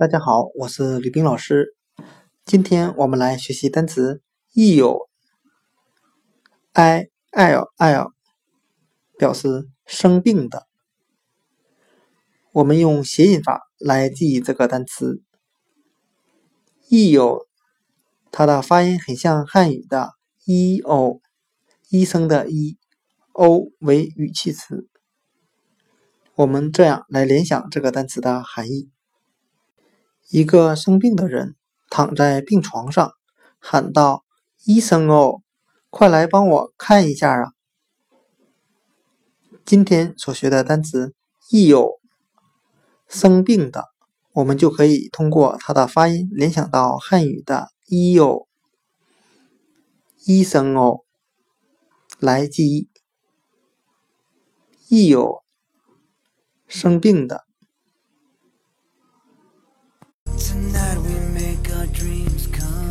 大家好，我是吕冰老师。今天我们来学习单词 ill，i l l，表示生病的。我们用谐音法来记忆这个单词 ill，它的发音很像汉语的 e o，医生的 e，o 为语气词。我们这样来联想这个单词的含义。一个生病的人躺在病床上，喊道：“医生哦，快来帮我看一下啊！”今天所学的单词“一有生病的”，我们就可以通过它的发音联想到汉语的“医有医生哦”来记忆“一有生病的”。Tonight we make our dreams come